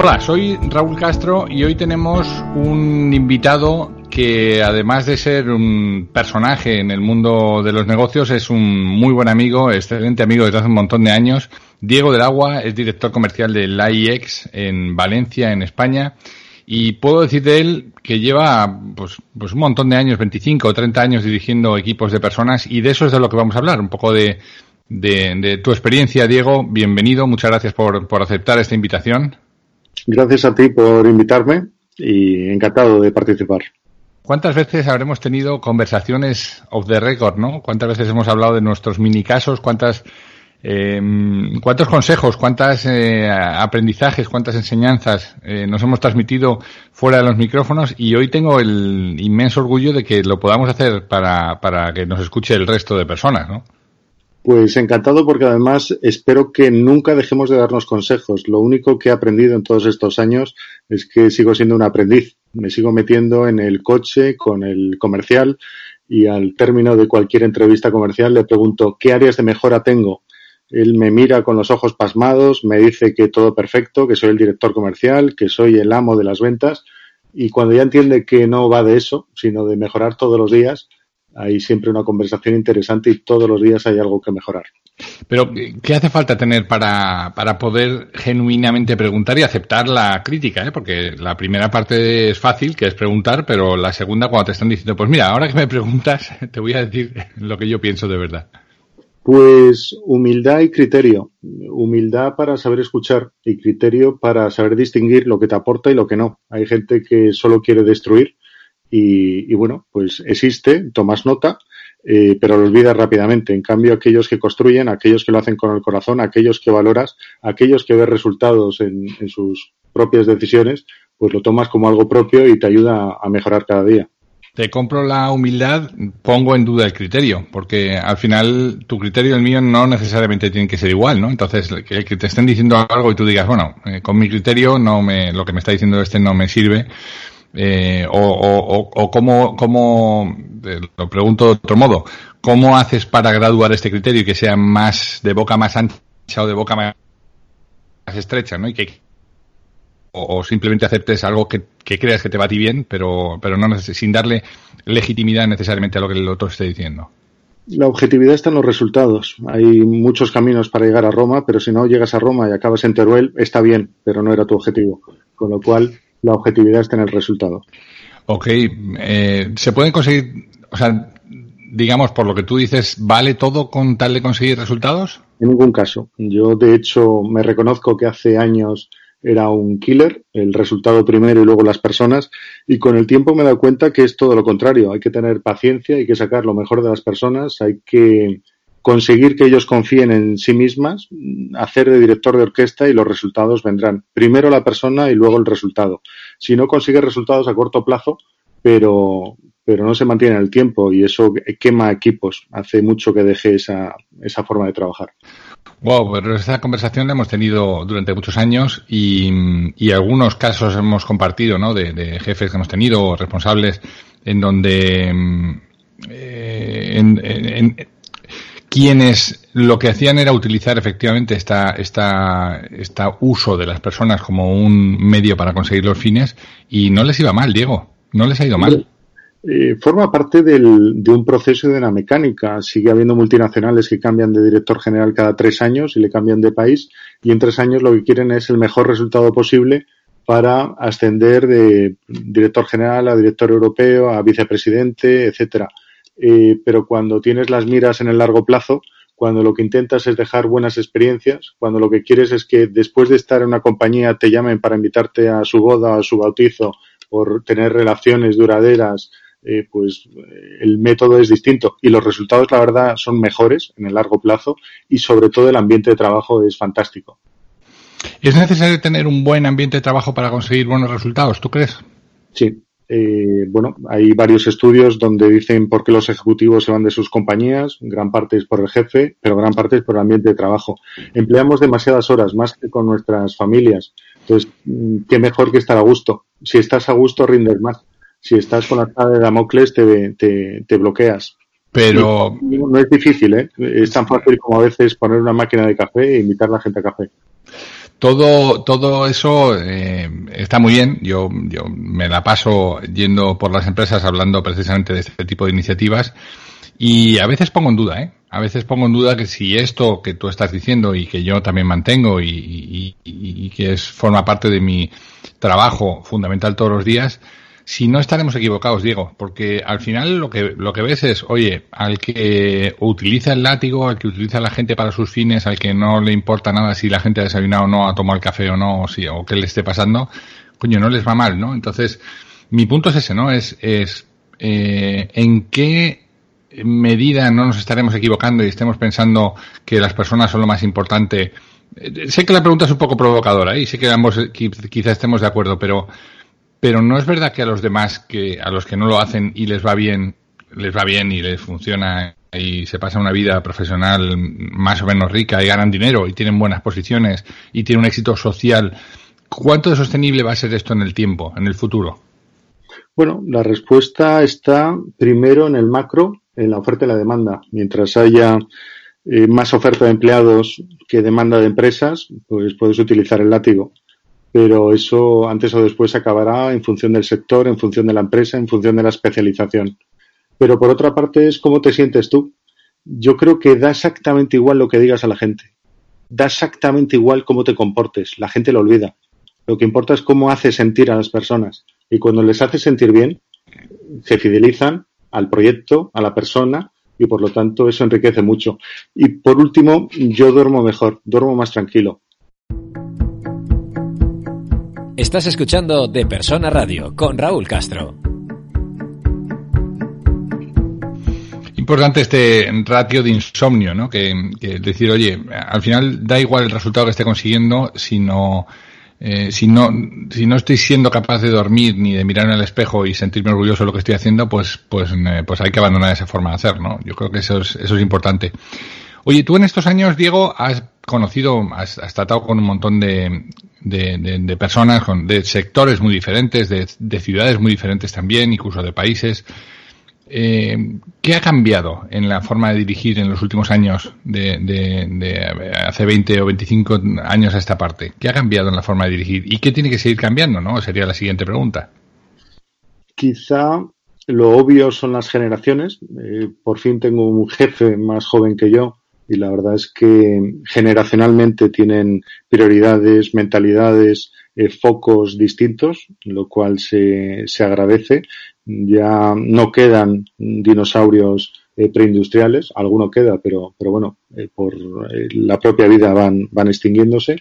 Hola, soy Raúl Castro y hoy tenemos un invitado que además de ser un personaje en el mundo de los negocios es un muy buen amigo, excelente amigo desde hace un montón de años. Diego del Agua es director comercial de AIEX en Valencia, en España. Y puedo decir de él que lleva pues, pues un montón de años, 25 o 30 años dirigiendo equipos de personas y de eso es de lo que vamos a hablar, un poco de, de, tu experiencia, Diego. Bienvenido, muchas gracias por, por aceptar esta invitación. Gracias a ti por invitarme y encantado de participar. ¿Cuántas veces habremos tenido conversaciones off the record, no? ¿Cuántas veces hemos hablado de nuestros mini casos? ¿Cuántas, eh, cuántos consejos, cuántos eh, aprendizajes, cuántas enseñanzas eh, nos hemos transmitido fuera de los micrófonos? Y hoy tengo el inmenso orgullo de que lo podamos hacer para, para que nos escuche el resto de personas, ¿no? Pues encantado porque además espero que nunca dejemos de darnos consejos. Lo único que he aprendido en todos estos años es que sigo siendo un aprendiz. Me sigo metiendo en el coche con el comercial y al término de cualquier entrevista comercial le pregunto qué áreas de mejora tengo. Él me mira con los ojos pasmados, me dice que todo perfecto, que soy el director comercial, que soy el amo de las ventas y cuando ya entiende que no va de eso, sino de mejorar todos los días, hay siempre una conversación interesante y todos los días hay algo que mejorar. Pero, ¿qué hace falta tener para, para poder genuinamente preguntar y aceptar la crítica? Eh? Porque la primera parte es fácil, que es preguntar, pero la segunda, cuando te están diciendo, pues mira, ahora que me preguntas, te voy a decir lo que yo pienso de verdad. Pues humildad y criterio. Humildad para saber escuchar y criterio para saber distinguir lo que te aporta y lo que no. Hay gente que solo quiere destruir y, bueno, pues existe, tomas nota, eh, pero lo olvidas rápidamente. En cambio, aquellos que construyen, aquellos que lo hacen con el corazón, aquellos que valoras, aquellos que ves resultados en, sus propias decisiones, pues lo tomas como algo propio y te ayuda a mejorar cada día. Te compro la humildad, pongo en duda el criterio, porque al final tu criterio y el mío no necesariamente tienen que ser igual, ¿no? Entonces, que, que te estén diciendo algo y tú digas, bueno, eh, con mi criterio no me, lo que me está diciendo este no me sirve, eh, o, o, o cómo, cómo, lo pregunto de otro modo, ¿cómo haces para graduar este criterio y que sea más de boca más ancha o de boca más estrecha, ¿no? Y que o, simplemente aceptes algo que, que, creas que te va a ti bien, pero, pero no sin darle legitimidad necesariamente a lo que el otro esté diciendo. La objetividad está en los resultados. Hay muchos caminos para llegar a Roma, pero si no llegas a Roma y acabas en Teruel, está bien, pero no era tu objetivo. Con lo cual, la objetividad está en el resultado. Ok, eh, ¿se pueden conseguir, o sea, digamos, por lo que tú dices, ¿vale todo con tal de conseguir resultados? En ningún caso. Yo, de hecho, me reconozco que hace años era un killer, el resultado primero y luego las personas, y con el tiempo me he dado cuenta que es todo lo contrario. Hay que tener paciencia, hay que sacar lo mejor de las personas, hay que conseguir que ellos confíen en sí mismas, hacer de director de orquesta y los resultados vendrán. Primero la persona y luego el resultado. Si no consigue resultados a corto plazo, pero, pero no se mantiene en el tiempo y eso quema equipos. Hace mucho que dejé esa, esa forma de trabajar. Wow, pero esta conversación la hemos tenido durante muchos años y, y algunos casos hemos compartido, ¿no? De, jefes que hemos tenido, responsables, en donde eh, en, en, quienes lo que hacían era utilizar efectivamente esta, esta, esta uso de las personas como un medio para conseguir los fines y no les iba mal, Diego, no les ha ido mal. Eh, forma parte del, de un proceso de una mecánica. Sigue habiendo multinacionales que cambian de director general cada tres años y le cambian de país y en tres años lo que quieren es el mejor resultado posible para ascender de director general a director europeo, a vicepresidente, etcétera. Eh, pero cuando tienes las miras en el largo plazo, cuando lo que intentas es dejar buenas experiencias, cuando lo que quieres es que después de estar en una compañía te llamen para invitarte a su boda, a su bautizo, por tener relaciones duraderas, eh, pues eh, el método es distinto y los resultados, la verdad, son mejores en el largo plazo y sobre todo el ambiente de trabajo es fantástico. ¿Es necesario tener un buen ambiente de trabajo para conseguir buenos resultados, tú crees? Sí, eh, bueno, hay varios estudios donde dicen por qué los ejecutivos se van de sus compañías. Gran parte es por el jefe, pero gran parte es por el ambiente de trabajo. Empleamos demasiadas horas, más que con nuestras familias. Entonces, mm, qué mejor que estar a gusto. Si estás a gusto, rindes más. Si estás con la espada de Damocles, te, te, bloqueas. Pero. no es difícil, ¿eh? Es tan fácil como a veces poner una máquina de café e invitar a la gente a café. Todo, todo eso eh, está muy bien. Yo, yo me la paso yendo por las empresas hablando precisamente de este tipo de iniciativas y a veces pongo en duda, ¿eh? A veces pongo en duda que si esto que tú estás diciendo y que yo también mantengo y, y, y que es forma parte de mi trabajo fundamental todos los días, si no estaremos equivocados, Diego, porque al final lo que, lo que ves es, oye, al que utiliza el látigo, al que utiliza la gente para sus fines, al que no le importa nada si la gente ha desayunado o no, ha tomado el café o no, o, si, o qué le esté pasando, coño, no les va mal, ¿no? Entonces, mi punto es ese, ¿no? Es, es eh, en qué medida no nos estaremos equivocando y estemos pensando que las personas son lo más importante. Eh, sé que la pregunta es un poco provocadora y sé que ambos quizá estemos de acuerdo, pero pero no es verdad que a los demás, que a los que no lo hacen y les va bien, les va bien y les funciona y se pasa una vida profesional más o menos rica y ganan dinero y tienen buenas posiciones y tienen un éxito social. ¿Cuánto sostenible va a ser esto en el tiempo, en el futuro? Bueno, la respuesta está primero en el macro, en la oferta y la demanda. Mientras haya eh, más oferta de empleados que demanda de empresas, pues puedes utilizar el látigo pero eso antes o después acabará en función del sector, en función de la empresa, en función de la especialización. Pero por otra parte es cómo te sientes tú. Yo creo que da exactamente igual lo que digas a la gente. Da exactamente igual cómo te comportes. La gente lo olvida. Lo que importa es cómo haces sentir a las personas. Y cuando les haces sentir bien, se fidelizan al proyecto, a la persona, y por lo tanto eso enriquece mucho. Y por último, yo duermo mejor, duermo más tranquilo. Estás escuchando De Persona Radio con Raúl Castro. Importante este ratio de insomnio, ¿no? Que, decir, oye, al final da igual el resultado que esté consiguiendo, sino eh, si no si no estoy siendo capaz de dormir ni de mirar en el espejo y sentirme orgulloso de lo que estoy haciendo, pues pues eh, pues hay que abandonar esa forma de hacer, ¿no? Yo creo que eso es eso es importante. Oye, tú en estos años, Diego, has conocido, has, tratado con un montón de, de, personas, con, de sectores muy diferentes, de, ciudades muy diferentes también, incluso de países. Eh, ¿Qué ha cambiado en la forma de dirigir en los últimos años, de, hace 20 o 25 años a esta parte? ¿Qué ha cambiado en la forma de dirigir? ¿Y qué tiene que seguir cambiando? ¿no? Sería la siguiente pregunta. Quizá lo obvio son las generaciones. Eh, por fin tengo un jefe más joven que yo y la verdad es que generacionalmente tienen prioridades, mentalidades, eh, focos distintos, lo cual se, se agradece. Ya no quedan dinosaurios eh, preindustriales, alguno queda, pero, pero bueno, eh, por la propia vida van, van extinguiéndose.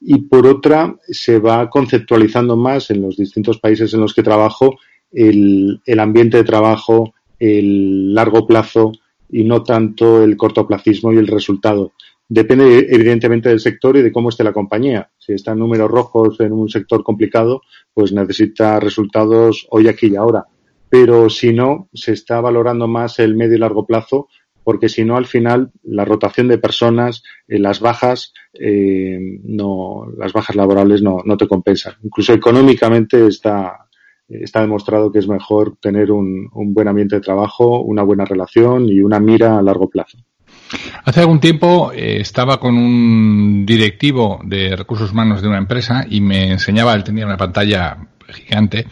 Y por otra, se va conceptualizando más en los distintos países en los que trabajo el, el ambiente de trabajo, el largo plazo, y no tanto el cortoplacismo y el resultado. Depende evidentemente del sector y de cómo esté la compañía. Si está en números rojos en un sector complicado, pues necesita resultados hoy, aquí y ahora. Pero si no, se está valorando más el medio y largo plazo, porque si no, al final, la rotación de personas, eh, las bajas, eh, no, las bajas laborales no, no te compensan. Incluso económicamente está, está demostrado que es mejor tener un, buen ambiente de trabajo, una buena relación y una mira a largo plazo. Hace algún tiempo eh, estaba con un directivo de recursos humanos de una empresa y me enseñaba, él tenía una pantalla gigante,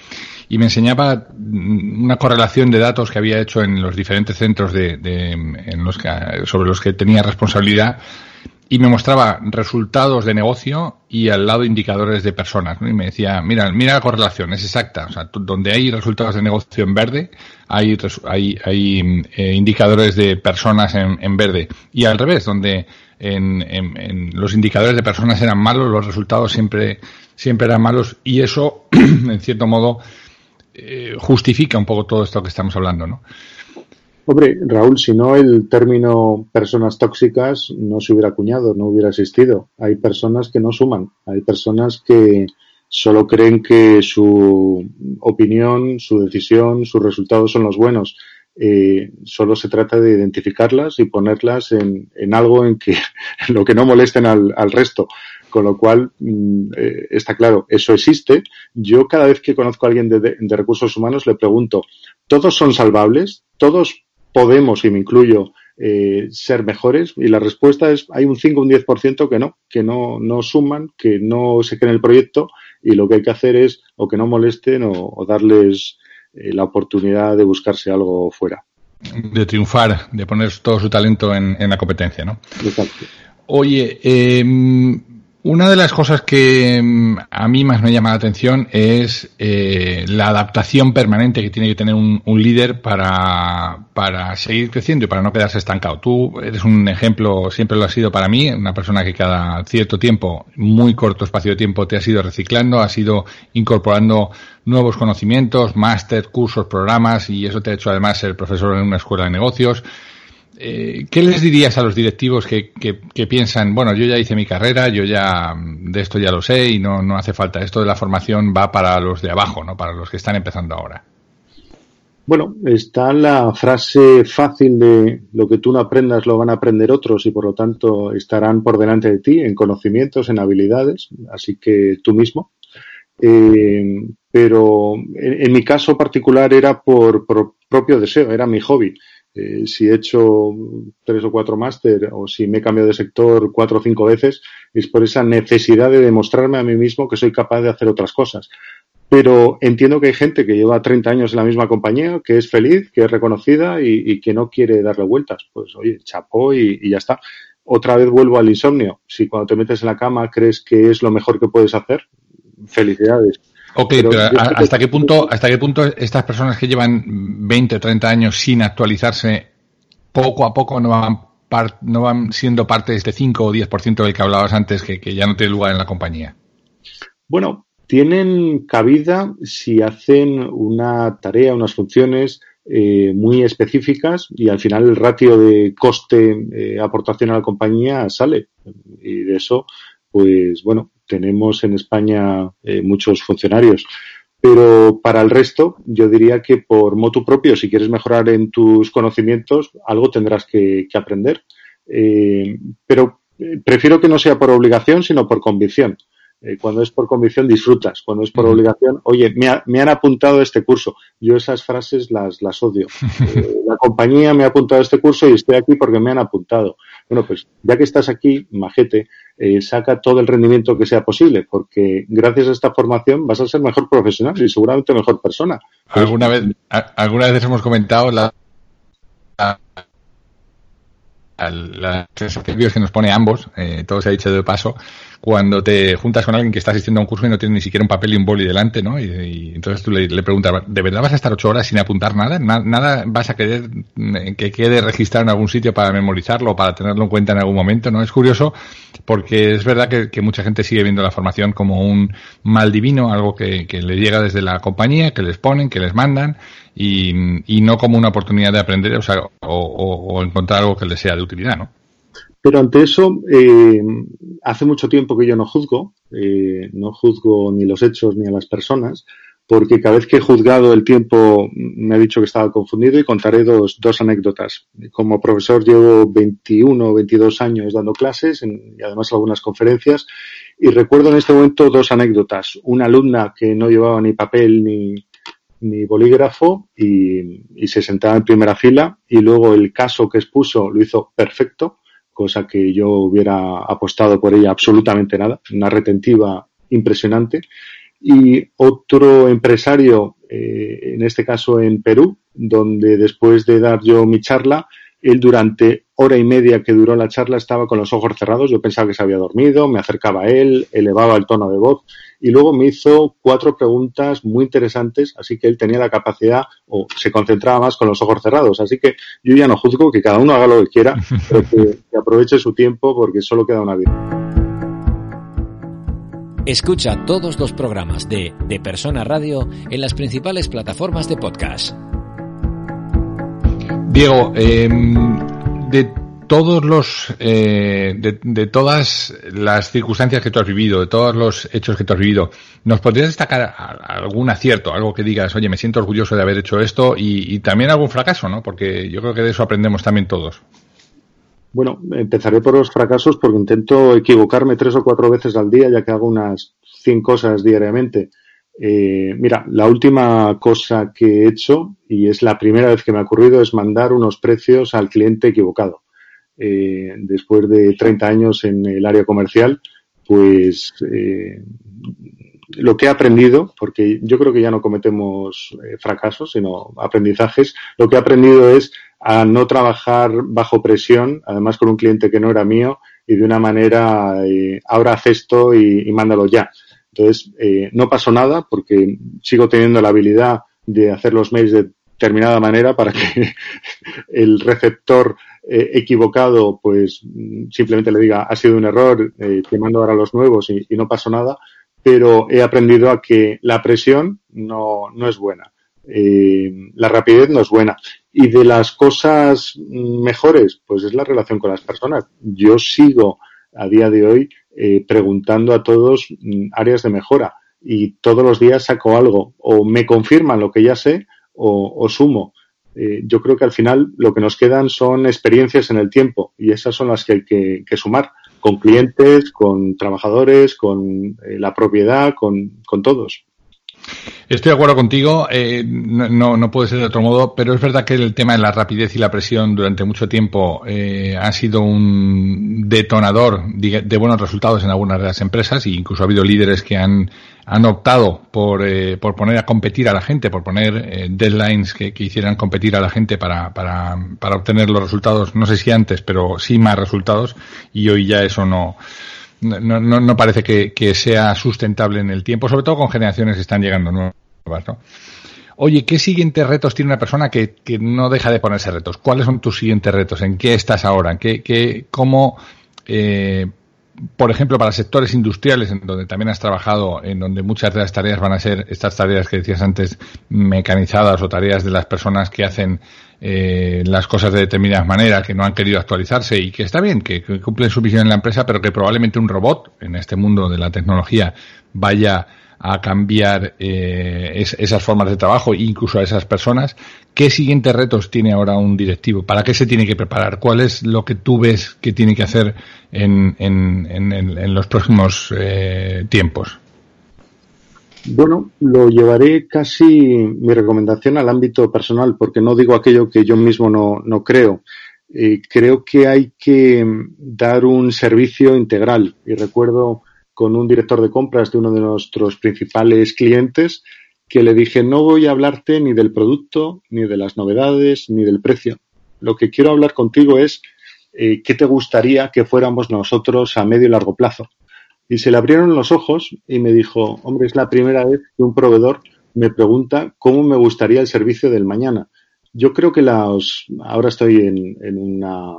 y me enseñaba una correlación de datos que había hecho en los diferentes centros de, en los que, sobre los que tenía responsabilidad y me mostraba resultados de negocio y al lado indicadores de personas. Y me decía, mira, mira la correlación, es exacta. O sea, donde hay resultados de negocio en verde, hay, hay, hay eh, indicadores de personas en, en, verde. Y al revés, donde en, en, los indicadores de personas eran malos, los resultados siempre, siempre eran malos. Y eso, en cierto modo, eh, justifica un poco todo esto que estamos hablando, ¿no? Hombre, Raúl, si no el término personas tóxicas no se hubiera acuñado, no hubiera existido. Hay personas que no suman, hay personas que solo creen que su opinión, su decisión, sus resultados son los buenos. Eh, solo se trata de identificarlas y ponerlas en, algo en que en lo que no molesten al, resto. Con lo cual, mm, eh, está claro, eso existe. Yo cada vez que conozco a alguien de, de recursos humanos le pregunto, ¿todos son salvables? ¿Todos podemos, y me incluyo, eh, ser mejores? Y la respuesta es, hay un 5 o un 10% que no, que no, no suman, que no se creen el proyecto y lo que hay que hacer es o que no molesten o, darles eh, la oportunidad de buscarse algo fuera. De triunfar, de poner todo su talento en, en la competencia, ¿no? Exacto. Oye, eh, una de las cosas que mm, a mí más me llama la atención es eh, la adaptación permanente que tiene que tener un, líder para, para, seguir creciendo y para no quedarse estancado. Tú eres un ejemplo, siempre lo has sido para mí, una persona que cada cierto tiempo, muy corto espacio de tiempo, te has ido reciclando, has ido incorporando nuevos conocimientos, máster, cursos, programas y eso te ha hecho además ser profesor en una escuela de negocios. Eh, ¿Qué les dirías a los directivos que, piensan, bueno, yo ya hice mi carrera, yo ya de esto ya lo sé y no, no hace falta, esto de la formación va para los de abajo, no para los que están empezando ahora? Bueno, está la frase fácil de lo que tú no aprendas lo van a aprender otros y por lo tanto estarán por delante de ti en conocimientos, en habilidades, así que tú mismo. Eh, pero en, mi caso particular era por propio deseo, era mi hobby. Eh, si he hecho tres o cuatro máster o si me he cambiado de sector cuatro o cinco veces, es por esa necesidad de demostrarme a mí mismo que soy capaz de hacer otras cosas. Pero entiendo que hay gente que lleva 30 años en la misma compañía, que es feliz, que es reconocida y, que no quiere darle vueltas. Pues oye, chapó y, y ya está. Otra vez vuelvo al insomnio. Si cuando te metes en la cama crees que es lo mejor que puedes hacer, felicidades Ok, pero, ¿hasta qué punto, hasta qué punto estas personas que llevan 20 o 30 años sin actualizarse, poco a poco no van, no van siendo parte de este 5 o 10% del que hablabas antes, que, ya no tiene lugar en la compañía? Bueno, tienen cabida si hacen una tarea, unas funciones eh, muy específicas y al final el ratio de coste-aportación eh, a la compañía sale. Y de eso, pues bueno, tenemos en España eh, muchos funcionarios. Pero para el resto, yo diría que por motu propio, si quieres mejorar en tus conocimientos, algo tendrás que, aprender. Eh, pero eh, prefiero que no sea por obligación, sino por convicción. cuando es por convicción disfrutas, cuando es por obligación, oye, me, han apuntado a este curso. Yo esas frases las, las odio. la compañía me ha apuntado a este curso y estoy aquí porque me han apuntado. Bueno, pues ya que estás aquí, majete, eh, saca todo el rendimiento que sea posible, porque gracias a esta formación vas a ser mejor profesional y seguramente mejor persona. Alguna vez, alguna vez hemos comentado la, las que nos pone ambos, eh, todo se ha dicho de paso, cuando te juntas con alguien que está asistiendo a un curso y no tiene ni siquiera un papel y un boli delante, ¿no? Y, entonces tú le, preguntas, ¿de verdad vas a estar ocho horas sin apuntar nada? ¿Nada vas a querer mm, que quede registrado en algún sitio para memorizarlo o para tenerlo en cuenta en algún momento? ¿No? Es curioso porque es verdad que, mucha gente sigue viendo la formación como un mal divino, algo que, le llega desde la compañía, que les ponen, que les mandan y, no como una oportunidad de aprender o, sea, o encontrar algo que les sea de utilidad, ¿no? Pero ante eso, eh, hace mucho tiempo que yo no juzgo, eh, no juzgo ni los hechos ni a las personas, porque cada vez que he juzgado el tiempo me ha dicho que estaba confundido y contaré dos, dos anécdotas. Como profesor llevo 21 o 22 años dando clases y además algunas conferencias y recuerdo en este momento dos anécdotas. Una alumna que no llevaba ni papel ni, mi bolígrafo y, y, se sentaba en primera fila y luego el caso que expuso lo hizo perfecto, cosa que yo hubiera apostado por ella absolutamente nada, una retentiva impresionante. Y otro empresario, eh, en este caso en Perú, donde después de dar yo mi charla, él durante hora y media que duró la charla estaba con los ojos cerrados, yo pensaba que se había dormido, me acercaba a él, elevaba el tono de voz y luego me hizo cuatro preguntas muy interesantes, así que él tenía la capacidad o se concentraba más con los ojos cerrados. Así que yo ya no juzgo que cada uno haga lo que quiera, pero que, que aproveche su tiempo porque solo queda una vida. Escucha todos los programas de De Persona Radio en las principales plataformas de podcast. Diego, eh, de todos los eh, de, todas las circunstancias que tú has vivido, de todos los hechos que tú has vivido, ¿nos podrías destacar algún acierto, algo que digas, oye, me siento orgulloso de haber hecho esto y, y también algún fracaso, ¿no? Porque yo creo que de eso aprendemos también todos. Bueno, empezaré por los fracasos porque intento equivocarme tres o cuatro veces al día, ya que hago unas 100 cosas diariamente. Eh, mira, la última cosa que he hecho, y es la primera vez que me ha ocurrido, es mandar unos precios al cliente equivocado. Eh, después de 30 años en el área comercial, pues eh, lo que he aprendido, porque yo creo que ya no cometemos eh, fracasos, sino aprendizajes, lo que he aprendido es a no trabajar bajo presión, además con un cliente que no era mío, y de una manera, eh, ahora haz esto y, y mándalo ya. Entonces, eh, no pasó nada porque sigo teniendo la habilidad de hacer los mails de determinada manera para que el receptor eh, equivocado pues simplemente le diga ha sido un error, eh, te mando ahora los nuevos y, no pasó nada, pero he aprendido a que la presión no, no es buena. Eh, la rapidez no es buena. Y de las cosas mejores, pues es la relación con las personas. Yo sigo a día de hoy eh, preguntando a todos mm, áreas de mejora y todos los días saco algo o me confirman lo que ya sé o, sumo. Eh, yo creo que al final lo que nos quedan son experiencias en el tiempo y esas son las que hay que, que sumar con clientes, con trabajadores, con eh, la propiedad, con, con todos. Estoy de acuerdo contigo, eh, no, no puede ser de otro modo, pero es verdad que el tema de la rapidez y la presión durante mucho tiempo eh, ha sido un detonador de, de, buenos resultados en algunas de las empresas e incluso ha habido líderes que han, han optado por, eh, por poner a competir a la gente, por poner eh, deadlines que, que, hicieran competir a la gente para, para, para obtener los resultados, no sé si antes, pero sí más resultados y hoy ya eso no no, no, no parece que, que, sea sustentable en el tiempo, sobre todo con generaciones que están llegando nuevas, ¿no? Oye, ¿qué siguientes retos tiene una persona que, que no deja de ponerse retos? ¿Cuáles son tus siguientes retos? ¿En qué estás ahora? ¿En qué, qué, cómo, eh, por ejemplo, para sectores industriales, en donde también has trabajado, en donde muchas de las tareas van a ser estas tareas que decías antes, mecanizadas o tareas de las personas que hacen eh, las cosas de determinadas maneras, que no han querido actualizarse y que está bien, que, que cumplen su visión en la empresa, pero que probablemente un robot en este mundo de la tecnología vaya a cambiar eh, es, esas formas de trabajo, incluso a esas personas. ¿Qué siguientes retos tiene ahora un directivo? ¿Para qué se tiene que preparar? ¿Cuál es lo que tú ves que tiene que hacer en, en, en, en los próximos eh, tiempos? Bueno, lo llevaré casi mi recomendación al ámbito personal, porque no digo aquello que yo mismo no, no creo. Eh, creo que hay que dar un servicio integral. Y recuerdo con un director de compras de uno de nuestros principales clientes que le dije, no voy a hablarte ni del producto, ni de las novedades, ni del precio. Lo que quiero hablar contigo es eh, qué te gustaría que fuéramos nosotros a medio y largo plazo. Y se le abrieron los ojos y me dijo, hombre, es la primera vez que un proveedor me pregunta cómo me gustaría el servicio del mañana. Yo creo que las, ahora estoy en, en, una,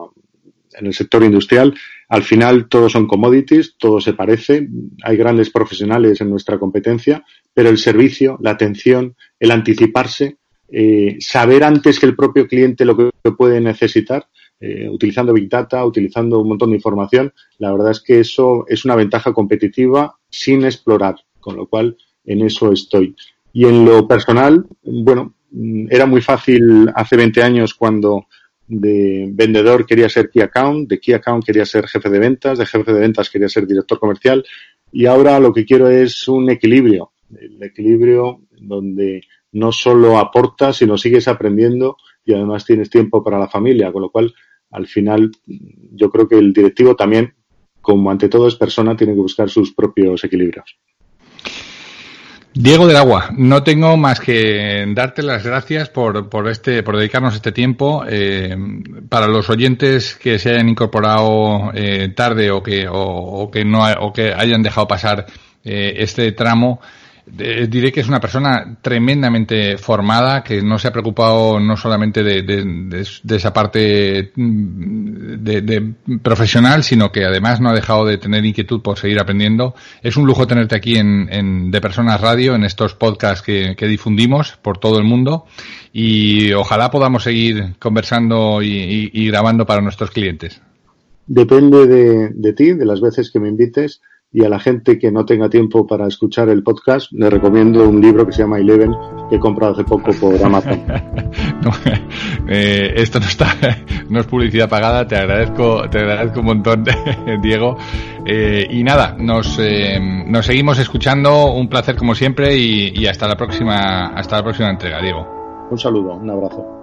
en el sector industrial, al final todos son commodities, todo se parece, hay grandes profesionales en nuestra competencia, pero el servicio, la atención, el anticiparse, eh, saber antes que el propio cliente lo que puede necesitar, eh, utilizando Big Data, utilizando un montón de información, la verdad es que eso es una ventaja competitiva sin explorar, con lo cual en eso estoy. Y en lo personal, bueno, era muy fácil hace 20 años cuando de vendedor quería ser Key Account, de Key Account quería ser jefe de ventas, de jefe de ventas quería ser director comercial y ahora lo que quiero es un equilibrio, el equilibrio donde no solo aportas, sino sigues aprendiendo y además tienes tiempo para la familia, con lo cual al final yo creo que el directivo también, como ante todo es persona, tiene que buscar sus propios equilibrios. Diego del Agua, no tengo más que darte las gracias por, por este, por dedicarnos este tiempo. Eh, para los oyentes que se hayan incorporado eh, tarde o que, o, que no, o que hayan dejado pasar eh, este tramo, diré que es una persona tremendamente formada, que no se ha preocupado no solamente de, esa parte mm, de, profesional, sino que además no ha dejado de tener inquietud por seguir aprendiendo. Es un lujo tenerte aquí en, De Personas Radio, en estos podcasts que, difundimos por todo el mundo y ojalá podamos seguir conversando y grabando para nuestros clientes. Depende de ti, de las veces que me invites y a la gente que no tenga tiempo para escuchar el podcast, le recomiendo un libro que se llama Eleven, que he comprado hace poco por Amazon. Eh, esto no está, no es publicidad pagada, te agradezco, te agradezco un montón, Diego. Eh, y nada, nos, eh, nos seguimos escuchando, un placer como siempre y, y hasta la próxima, hasta la próxima entrega, Diego. Un saludo, un abrazo.